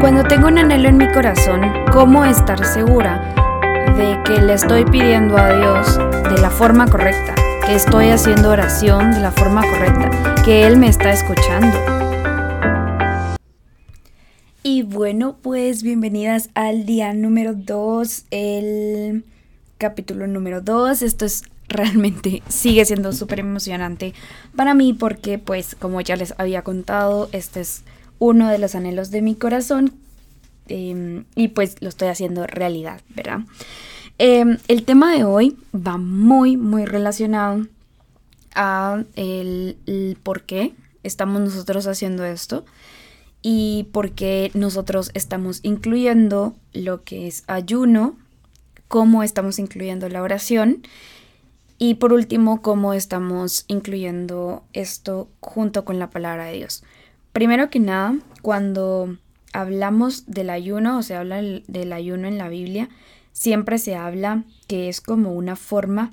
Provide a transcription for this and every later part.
Cuando tengo un anhelo en mi corazón, ¿cómo estar segura de que le estoy pidiendo a Dios de la forma correcta? Que estoy haciendo oración de la forma correcta, que Él me está escuchando. Y bueno, pues bienvenidas al día número 2, el capítulo número 2. Esto es realmente sigue siendo súper emocionante para mí porque pues como ya les había contado, este es uno de los anhelos de mi corazón em, y pues lo estoy haciendo realidad, ¿verdad? Em, el tema de hoy va muy, muy relacionado a el, el por qué estamos nosotros haciendo esto y por qué nosotros estamos incluyendo lo que es ayuno, cómo estamos incluyendo la oración y por último cómo estamos incluyendo esto junto con la palabra de Dios. Primero que nada, cuando hablamos del ayuno o se habla del ayuno en la Biblia, siempre se habla que es como una forma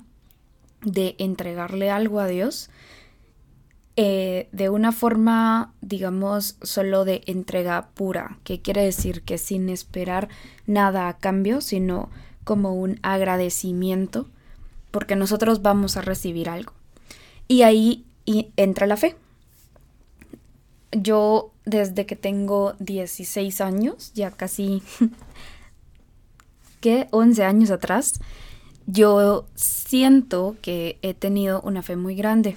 de entregarle algo a Dios, eh, de una forma, digamos, solo de entrega pura, que quiere decir que sin esperar nada a cambio, sino como un agradecimiento, porque nosotros vamos a recibir algo. Y ahí entra la fe yo desde que tengo 16 años, ya casi, ¿qué? 11 años atrás, yo siento que he tenido una fe muy grande.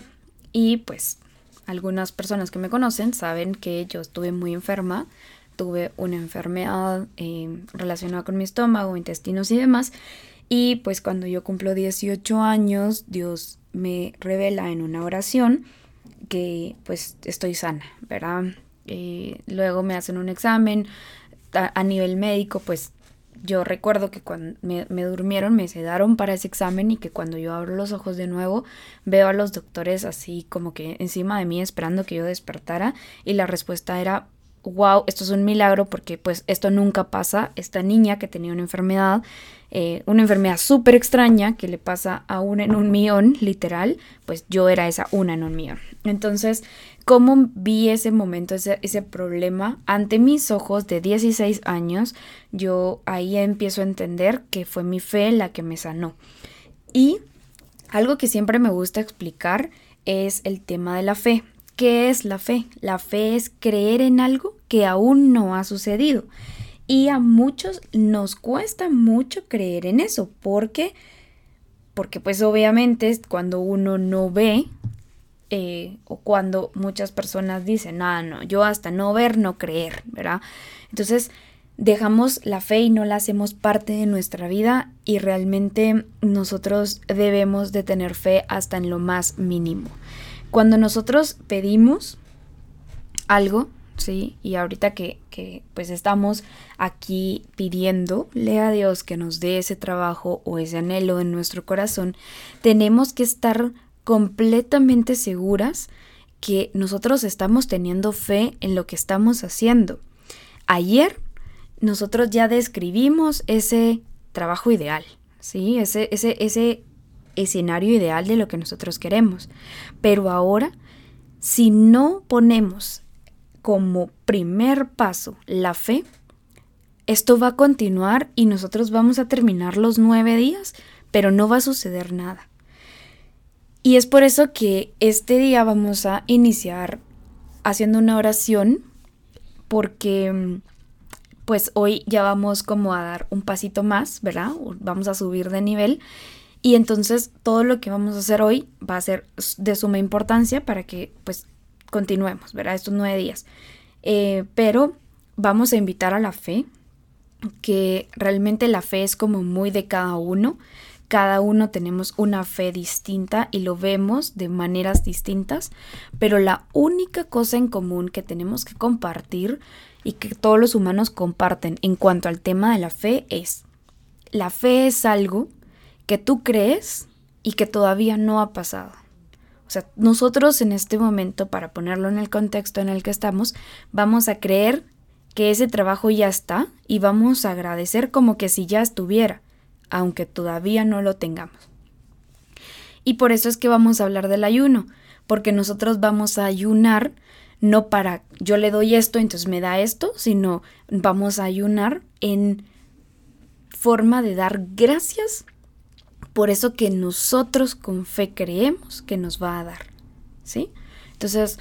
Y pues algunas personas que me conocen saben que yo estuve muy enferma, tuve una enfermedad eh, relacionada con mi estómago, intestinos y demás. Y pues cuando yo cumplo 18 años, Dios me revela en una oración que pues estoy sana, ¿verdad? Eh, luego me hacen un examen a, nivel médico, pues yo recuerdo que cuando me, me, durmieron me sedaron para ese examen y que cuando yo abro los ojos de nuevo veo a los doctores así como que encima de mí esperando que yo despertara y la respuesta era wow, esto es un milagro porque pues esto nunca pasa. Esta niña que tenía una enfermedad, eh, una enfermedad súper extraña que le pasa a una en un millón, literal, pues yo era esa una en un millón. Entonces, ¿cómo vi ese momento, ese, ese problema ante mis ojos de 16 años? Yo ahí empiezo a entender que fue mi fe la que me sanó. Y algo que siempre me gusta explicar es el tema de la fe. ¿Qué es la fe? La fe es creer en algo que aún no ha sucedido. Y a muchos nos cuesta mucho creer en eso. porque Porque pues obviamente cuando uno no ve eh, o cuando muchas personas dicen, no, no, yo hasta no ver, no creer, ¿verdad? Entonces dejamos la fe y no la hacemos parte de nuestra vida y realmente nosotros debemos de tener fe hasta en lo más mínimo. Cuando nosotros pedimos algo, ¿sí? Y ahorita que, que, pues estamos aquí pidiéndole a Dios que nos dé ese trabajo o ese anhelo en nuestro corazón, tenemos que estar completamente seguras que nosotros estamos teniendo fe en lo que estamos haciendo. Ayer nosotros ya describimos ese trabajo ideal, ¿sí? Ese, ese, ese escenario ideal de lo que nosotros queremos. Pero ahora, si no ponemos como primer paso la fe, esto va a continuar y nosotros vamos a terminar los nueve días, pero no va a suceder nada. Y es por eso que este día vamos a iniciar haciendo una oración, porque pues hoy ya vamos como a dar un pasito más, ¿verdad? Vamos a subir de nivel y entonces todo lo que vamos a hacer hoy va a ser de suma importancia para que pues continuemos, ¿verdad? Estos nueve días. Eh, pero vamos a invitar a la fe, que realmente la fe es como muy de cada uno. Cada uno tenemos una fe distinta y lo vemos de maneras distintas, pero la única cosa en común que tenemos que compartir y que todos los humanos comparten en cuanto al tema de la fe es, la fe es algo que tú crees y que todavía no ha pasado. O sea, nosotros en este momento, para ponerlo en el contexto en el que estamos, vamos a creer que ese trabajo ya está y vamos a agradecer como que si ya estuviera, aunque todavía no lo tengamos. Y por eso es que vamos a hablar del ayuno, porque nosotros vamos a ayunar no para yo le doy esto, entonces me da esto, sino vamos a ayunar en forma de dar gracias por eso que nosotros con fe creemos que nos va a dar. ¿Sí? Entonces,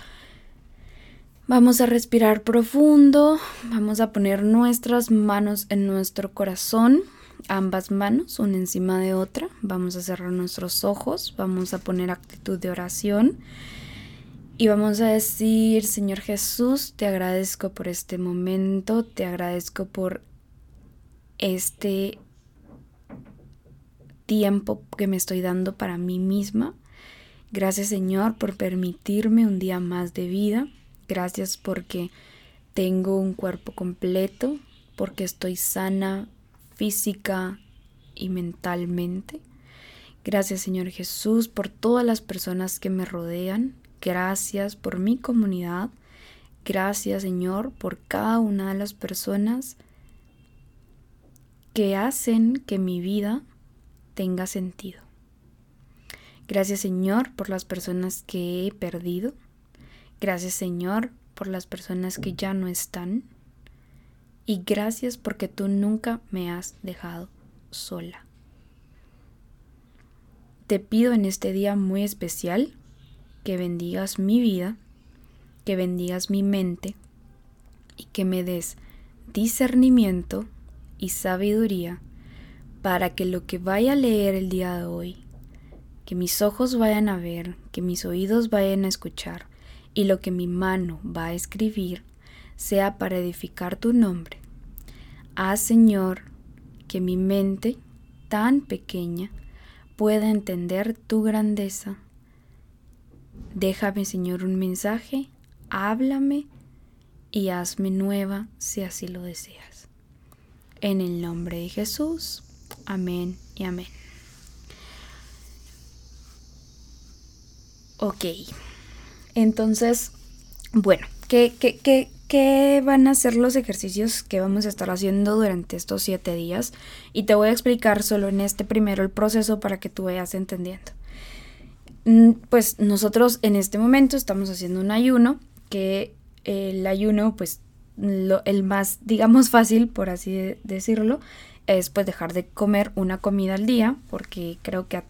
vamos a respirar profundo, vamos a poner nuestras manos en nuestro corazón, ambas manos, una encima de otra, vamos a cerrar nuestros ojos, vamos a poner actitud de oración y vamos a decir, Señor Jesús, te agradezco por este momento, te agradezco por este tiempo que me estoy dando para mí misma. Gracias Señor por permitirme un día más de vida. Gracias porque tengo un cuerpo completo, porque estoy sana física y mentalmente. Gracias Señor Jesús por todas las personas que me rodean. Gracias por mi comunidad. Gracias Señor por cada una de las personas que hacen que mi vida tenga sentido. Gracias Señor por las personas que he perdido. Gracias Señor por las personas que ya no están. Y gracias porque tú nunca me has dejado sola. Te pido en este día muy especial que bendigas mi vida, que bendigas mi mente y que me des discernimiento y sabiduría para que lo que vaya a leer el día de hoy, que mis ojos vayan a ver, que mis oídos vayan a escuchar y lo que mi mano va a escribir sea para edificar tu nombre. Haz, Señor, que mi mente tan pequeña pueda entender tu grandeza Déjame, Señor, un mensaje, háblame y hazme nueva si así lo deseas. En el nombre de Jesús. Amén y amén. Ok. Entonces, bueno, ¿qué, qué, qué, van a ser los ejercicios que vamos a estar haciendo durante estos siete días? Y te voy a explicar solo en este primero el proceso para que tú vayas entendiendo. Mm, pues nosotros en este momento estamos haciendo un ayuno, que el ayuno, pues el más, digamos, fácil, por así decirlo, es pues dejar de comer una comida al día, porque creo que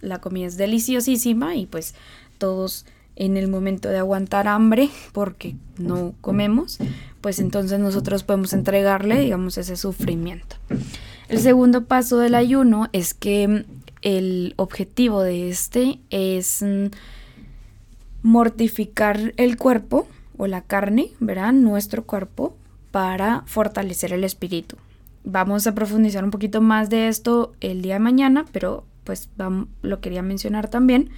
la comida es deliciosísima y pues todos en el momento de aguantar hambre, porque no comemos, pues entonces nosotros podemos entregarle, digamos, ese sufrimiento. El segundo paso del ayuno es que el objetivo de este es mm, mortificar el cuerpo o la carne, ¿verdad? Nuestro cuerpo para fortalecer el espíritu. Vamos a profundizar un poquito más de esto el día de mañana, pero pues lo quería mencionar también.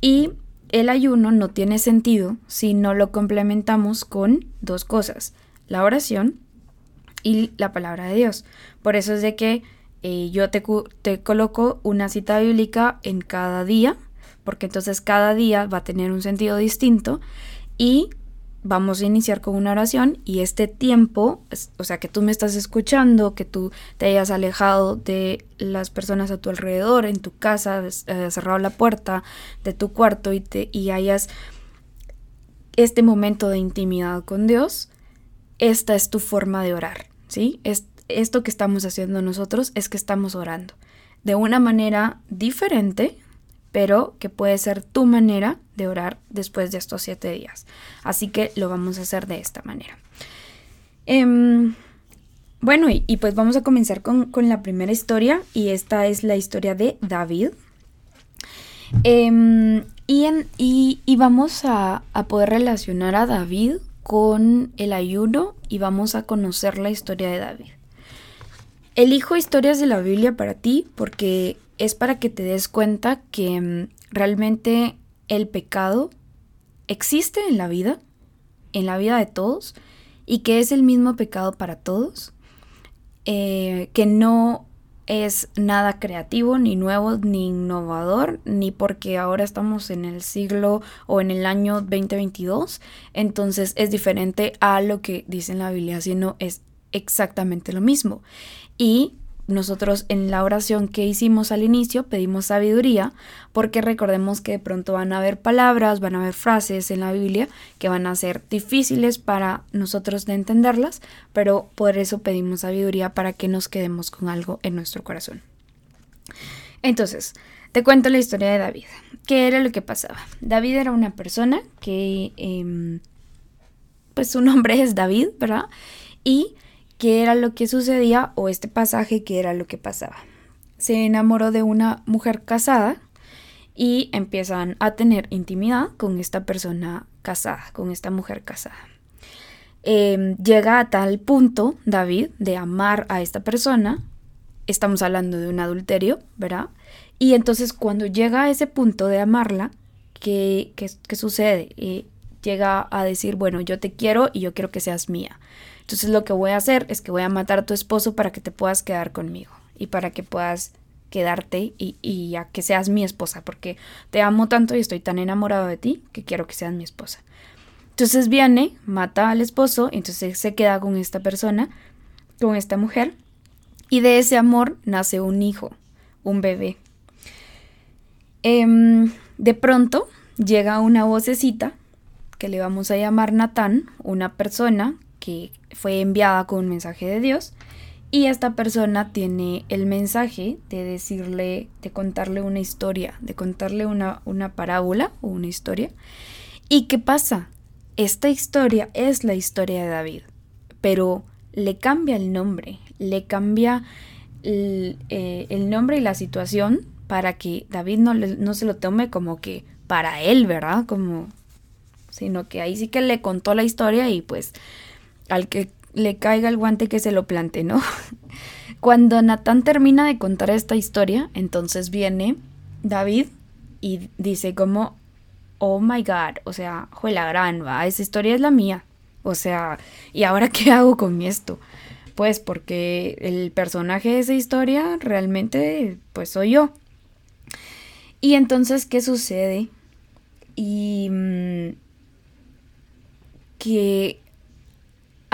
Y el ayuno no tiene sentido si no lo complementamos con dos cosas, la oración y la palabra de Dios. Por eso es de que eh, yo te, te coloco una cita bíblica en cada día, porque entonces cada día va a tener un sentido distinto y vamos a iniciar con una oración y este tiempo, o sea, que tú me estás escuchando, que tú te hayas alejado de las personas a tu alrededor, en tu casa, cerrado la puerta de tu cuarto y, te, y hayas este momento de intimidad con Dios, esta es tu forma de orar, ¿sí? esto que estamos haciendo nosotros es que estamos orando de una manera diferente, pero que puede ser tu manera de orar después de estos siete días. Así que lo vamos a hacer de esta manera. Em, bueno, y, pues vamos a comenzar con, la primera historia, y esta es la historia de David. Em, y, y, vamos a, a poder relacionar a David con el ayuno y vamos a conocer la historia de David. Elijo historias de la Biblia para ti porque es para que te des cuenta que mm, realmente el pecado existe en la vida, en la vida de todos, y que es el mismo pecado para todos, eh, que no es nada creativo, ni nuevo, ni innovador, ni porque ahora estamos en el siglo o en el año 2022, entonces es diferente a lo que dice en la Biblia, sino es exactamente lo mismo. Y nosotros en la oración que hicimos al inicio pedimos sabiduría porque recordemos que de pronto van a haber palabras, van a haber frases en la Biblia que van a ser difíciles para nosotros de entenderlas, pero por eso pedimos sabiduría para que nos quedemos con algo en nuestro corazón. Entonces, te cuento la historia de David. ¿Qué era lo que pasaba? David era una persona que, em, pues su nombre es David, ¿verdad? Y qué era lo que sucedía o este pasaje qué era lo que pasaba. Se enamoró de una mujer casada y empiezan a tener intimidad con esta persona casada, con esta mujer casada. Em, llega a tal punto David de amar a esta persona, estamos hablando de un adulterio, ¿verdad? Y entonces cuando llega a ese punto de amarla, ¿qué, qué, sucede? Eh, llega a decir, bueno, yo te quiero y yo quiero que seas mía. Entonces lo que voy a hacer es que voy a matar a tu esposo para que te puedas quedar conmigo y para que puedas quedarte y, y que seas mi esposa, porque te amo tanto y estoy tan enamorado de ti que quiero que seas mi esposa. Entonces viene, mata al esposo, entonces se queda con esta persona, con esta mujer, y de ese amor nace un hijo, un bebé. Em, de pronto llega una vocecita que le vamos a llamar Natán, una persona que fue enviada con un mensaje de Dios y esta persona tiene el mensaje de decirle, de contarle una historia, de contarle una, una parábola o una historia. ¿Y qué pasa? Esta historia es la historia de David, pero le cambia el nombre, le cambia el, eh, nombre y la situación para que David no, no se lo tome como que para él, ¿verdad? Como, sino que ahí sí que le contó la historia y pues al que le caiga el guante que se lo plante, ¿no? Cuando Natán termina de contar esta historia, entonces viene David y dice como, oh my god, o sea, la gran, va, esa historia es la mía. O sea, ¿y ahora qué hago con esto? Pues porque el personaje de esa historia realmente, pues soy yo. Y entonces, ¿qué sucede? Y mm, que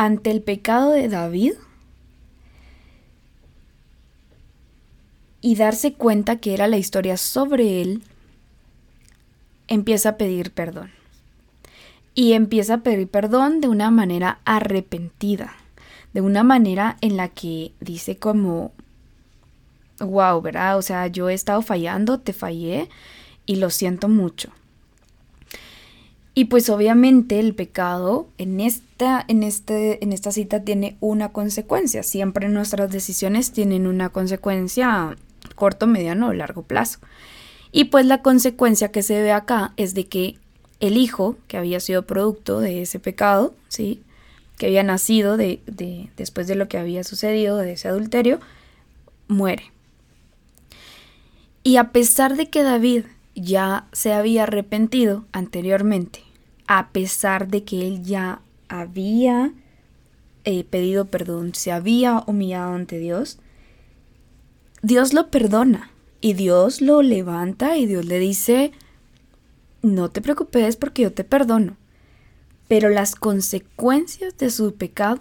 ante el pecado de David y darse cuenta que era la historia sobre él, empieza a pedir perdón. Y empieza a pedir perdón de una manera arrepentida, de una manera en la que dice como, wow, ¿verdad? O sea, yo he estado fallando, te fallé y lo siento mucho. Y pues obviamente el pecado en esta, en, este, en esta cita tiene una consecuencia. Siempre nuestras decisiones tienen una consecuencia corto, mediano o largo plazo. Y pues la consecuencia que se ve acá es de que el hijo, que había sido producto de ese pecado, ¿sí? que había nacido de, de, después de lo que había sucedido, de ese adulterio, muere. Y a pesar de que David ya se había arrepentido anteriormente a pesar de que él ya había eh, pedido perdón, se había humillado ante Dios, Dios lo perdona y Dios lo levanta y Dios le dice, no te preocupes porque yo te perdono. Pero las consecuencias de su pecado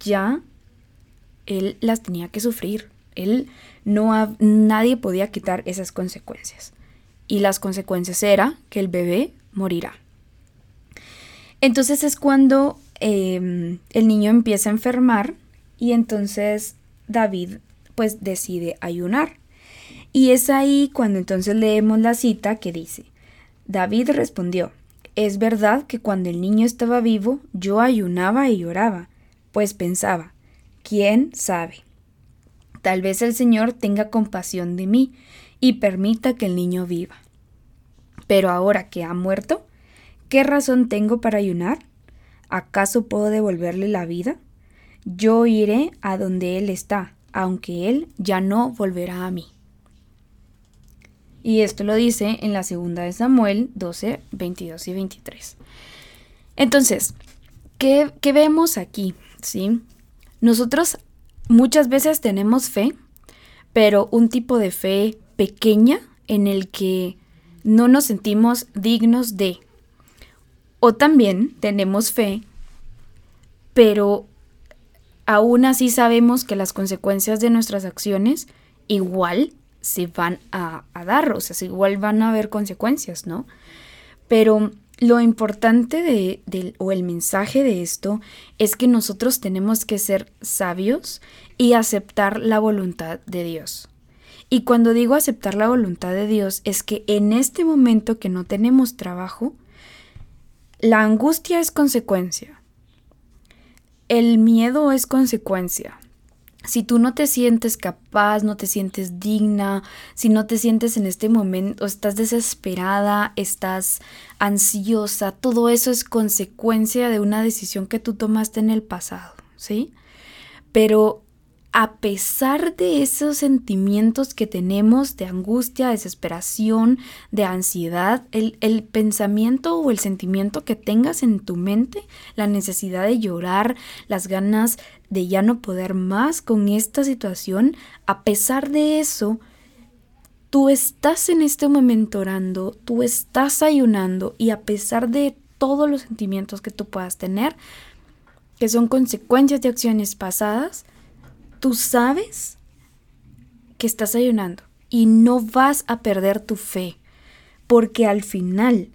ya él las tenía que sufrir. Él no nadie podía quitar esas consecuencias. Y las consecuencias era que el bebé morirá. Entonces es cuando em, el niño empieza a enfermar y entonces David pues decide ayunar. Y es ahí cuando entonces leemos la cita que dice, David respondió, es verdad que cuando el niño estaba vivo yo ayunaba y lloraba, pues pensaba, ¿quién sabe? Tal vez el Señor tenga compasión de mí y permita que el niño viva. Pero ahora que ha muerto, ¿Qué razón tengo para ayunar? ¿Acaso puedo devolverle la vida? Yo iré a donde Él está, aunque Él ya no volverá a mí. Y esto lo dice en la segunda de Samuel 12, 22 y 23. Entonces, ¿qué, qué vemos aquí? ¿Sí? Nosotros muchas veces tenemos fe, pero un tipo de fe pequeña en el que no nos sentimos dignos de, o también tenemos fe, pero aún así sabemos que las consecuencias de nuestras acciones igual se van a, dar, o sea, igual van a haber consecuencias, ¿no? Pero lo importante de, o el mensaje de esto es que nosotros tenemos que ser sabios y aceptar la voluntad de Dios. Y cuando digo aceptar la voluntad de Dios es que en este momento que no tenemos trabajo, la angustia es consecuencia. El miedo es consecuencia. Si tú no te sientes capaz, no te sientes digna, si no te sientes en este momento, estás desesperada, estás ansiosa, todo eso es consecuencia de una decisión que tú tomaste en el pasado, ¿sí? Pero a pesar de esos sentimientos que tenemos de angustia, desesperación, de ansiedad, el, el, pensamiento o el sentimiento que tengas en tu mente, la necesidad de llorar, las ganas de ya no poder más con esta situación, a pesar de eso, tú estás en este momento orando, tú estás ayunando y a pesar de todos los sentimientos que tú puedas tener, que son consecuencias de acciones pasadas, tú sabes que estás ayunando y no vas a perder tu fe, porque al final,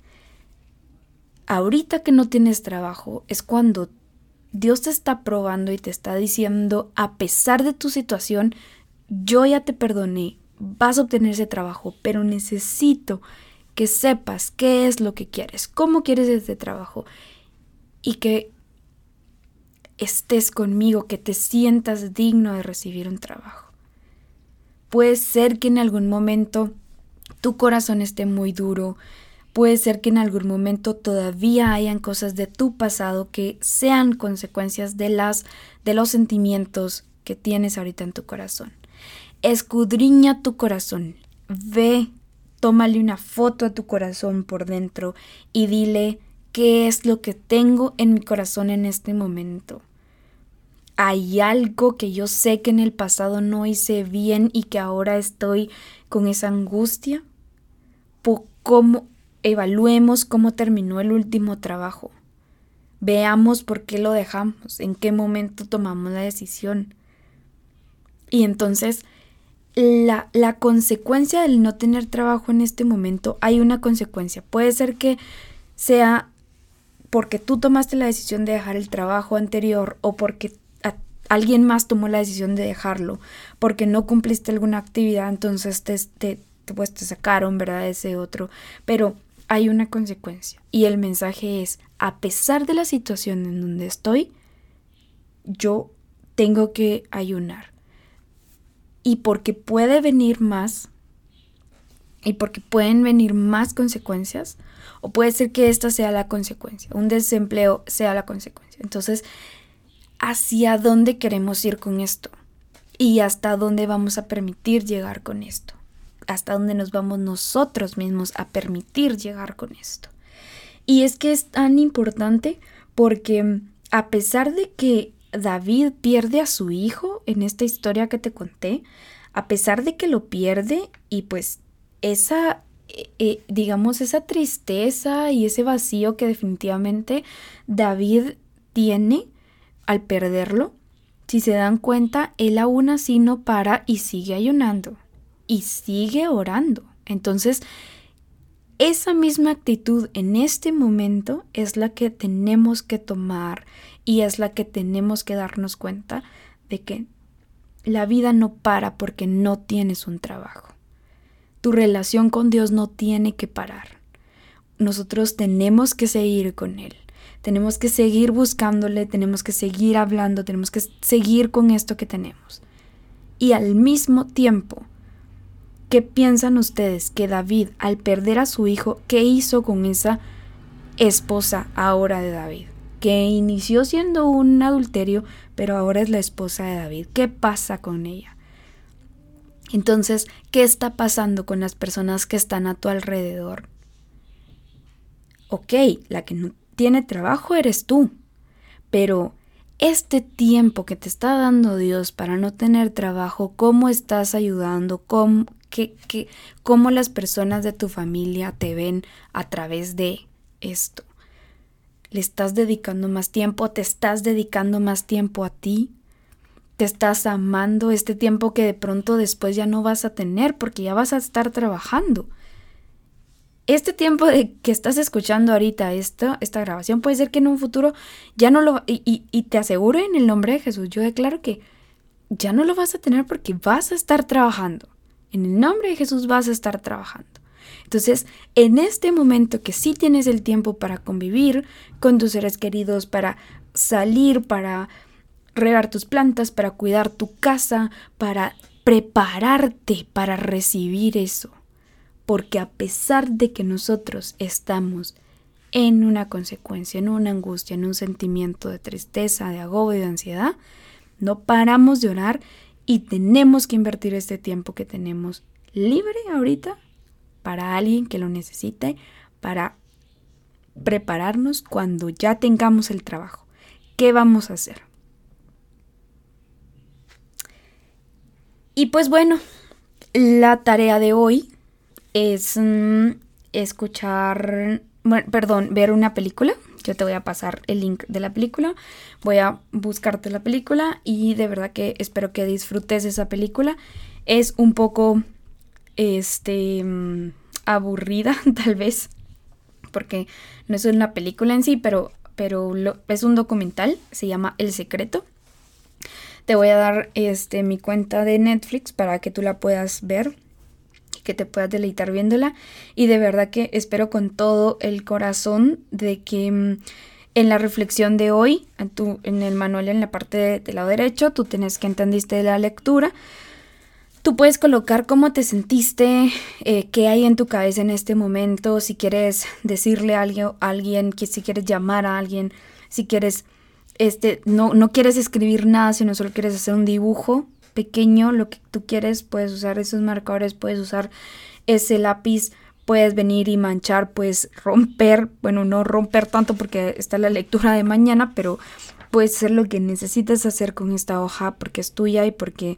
ahorita que no tienes trabajo, es cuando Dios te está probando y te está diciendo, a pesar de tu situación, yo ya te perdoné, vas a obtener ese trabajo, pero necesito que sepas qué es lo que quieres, cómo quieres ese trabajo y que estés conmigo, que te sientas digno de recibir un trabajo. Puede ser que en algún momento tu corazón esté muy duro, puede ser que en algún momento todavía hayan cosas de tu pasado que sean consecuencias de las de los sentimientos que tienes ahorita en tu corazón. Escudriña tu corazón, ve, tómale una foto a tu corazón por dentro y dile qué es lo que tengo en mi corazón en este momento hay algo que yo sé que en el pasado no hice bien y que ahora estoy con esa angustia? Cómo evaluemos cómo terminó el último trabajo. Veamos por qué lo dejamos, en qué momento tomamos la decisión. Y entonces, la, la consecuencia del no tener trabajo en este momento, hay una consecuencia. Puede ser que sea porque tú tomaste la decisión de dejar el trabajo anterior o porque alguien más tomó la decisión de dejarlo porque no cumpliste alguna actividad, entonces te, te, pues te sacaron, ¿verdad? Ese otro. Pero hay una consecuencia y el mensaje es, a pesar de la situación en donde estoy, yo tengo que ayunar. Y porque puede venir más, y porque pueden venir más consecuencias, o puede ser que esta sea la consecuencia, un desempleo sea la consecuencia. Entonces, hacia dónde queremos ir con esto y hasta dónde vamos a permitir llegar con esto, hasta dónde nos vamos nosotros mismos a permitir llegar con esto. Y es que es tan importante porque a pesar de que David pierde a su hijo en esta historia que te conté, a pesar de que lo pierde y pues esa, eh, eh, digamos, esa tristeza y ese vacío que definitivamente David tiene, al perderlo, si se dan cuenta, él aún así no para y sigue ayunando y sigue orando. Entonces, esa misma actitud en este momento es la que tenemos que tomar y es la que tenemos que darnos cuenta de que la vida no para porque no tienes un trabajo. Tu relación con Dios no tiene que parar. Nosotros tenemos que seguir con Él. Tenemos que seguir buscándole, tenemos que seguir hablando, tenemos que seguir con esto que tenemos. Y al mismo tiempo, ¿qué piensan ustedes que David, al perder a su hijo, qué hizo con esa esposa ahora de David? Que inició siendo un adulterio, pero ahora es la esposa de David. ¿Qué pasa con ella? Entonces, ¿qué está pasando con las personas que están a tu alrededor? Ok, la que no tiene trabajo eres tú. Pero este tiempo que te está dando Dios para no tener trabajo, ¿cómo estás ayudando? ¿Cómo, cómo las personas de tu familia te ven a través de esto? ¿Le estás dedicando más tiempo? ¿Te estás dedicando más tiempo a ti? te estás amando este tiempo que de pronto después ya no vas a tener porque ya vas a estar trabajando. Este tiempo de que estás escuchando ahorita esta, esta grabación puede ser que en un futuro ya no lo... Y, y te aseguro en el nombre de Jesús, yo declaro que ya no lo vas a tener porque vas a estar trabajando. En el nombre de Jesús vas a estar trabajando. Entonces, en este momento que sí tienes el tiempo para convivir con tus seres queridos, para salir, para regar tus plantas, para cuidar tu casa, para prepararte para recibir eso. Porque a pesar de que nosotros estamos en una consecuencia, en una angustia, en un sentimiento de tristeza, de agobio, de ansiedad, no paramos de orar y tenemos que invertir este tiempo que tenemos libre ahorita para alguien que lo necesite, para prepararnos cuando ya tengamos el trabajo. ¿Qué vamos a hacer? Y pues bueno, la tarea de hoy es mm, escuchar, perdón, ver una película. Yo te voy a pasar el link de la película. Voy a buscarte la película y de verdad que espero que disfrutes esa película. Es un poco, este, mm, aburrida tal vez, porque no es una película en sí, pero, pero es un documental. Se llama El Secreto. Te voy a dar este, mi cuenta de Netflix para que tú la puedas ver que te puedas deleitar viéndola. Y de verdad que espero con todo el corazón de que mm, en la reflexión de hoy, en, en el manual en la parte del lado derecho, tú tienes que entendiste la lectura. Tú puedes colocar cómo te sentiste, eh, qué hay en tu cabeza en este momento, si quieres decirle a alguien, a alguien, que si quieres llamar a alguien, si quieres este, no, no quieres escribir nada, sino solo quieres hacer un dibujo pequeño, lo que tú quieres, puedes usar esos marcadores, puedes usar ese lápiz, puedes venir y manchar, puedes romper, bueno, no romper tanto porque está la lectura de mañana, pero puedes hacer lo que necesitas hacer con esta hoja porque es tuya y porque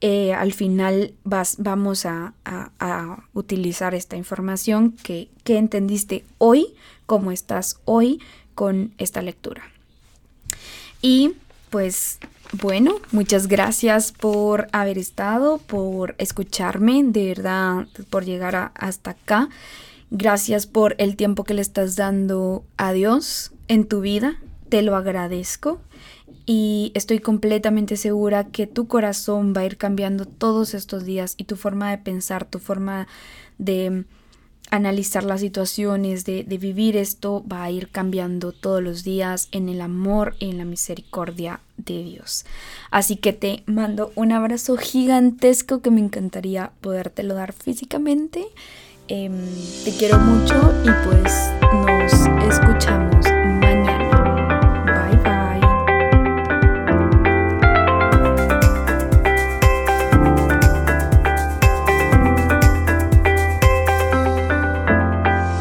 eh, al final vas, vamos a, a, utilizar esta información que, que entendiste hoy, cómo estás hoy con esta lectura. Y pues bueno, muchas gracias por haber estado, por escucharme, de verdad, por llegar hasta acá. Gracias por el tiempo que le estás dando a Dios en tu vida. Te lo agradezco y estoy completamente segura que tu corazón va a ir cambiando todos estos días y tu forma de pensar, tu forma de analizar las situaciones, de, vivir esto, va a ir cambiando todos los días en el amor y en la misericordia de Dios. Así que te mando un abrazo gigantesco que me encantaría podértelo dar físicamente. Em, te quiero mucho y pues nos escuchamos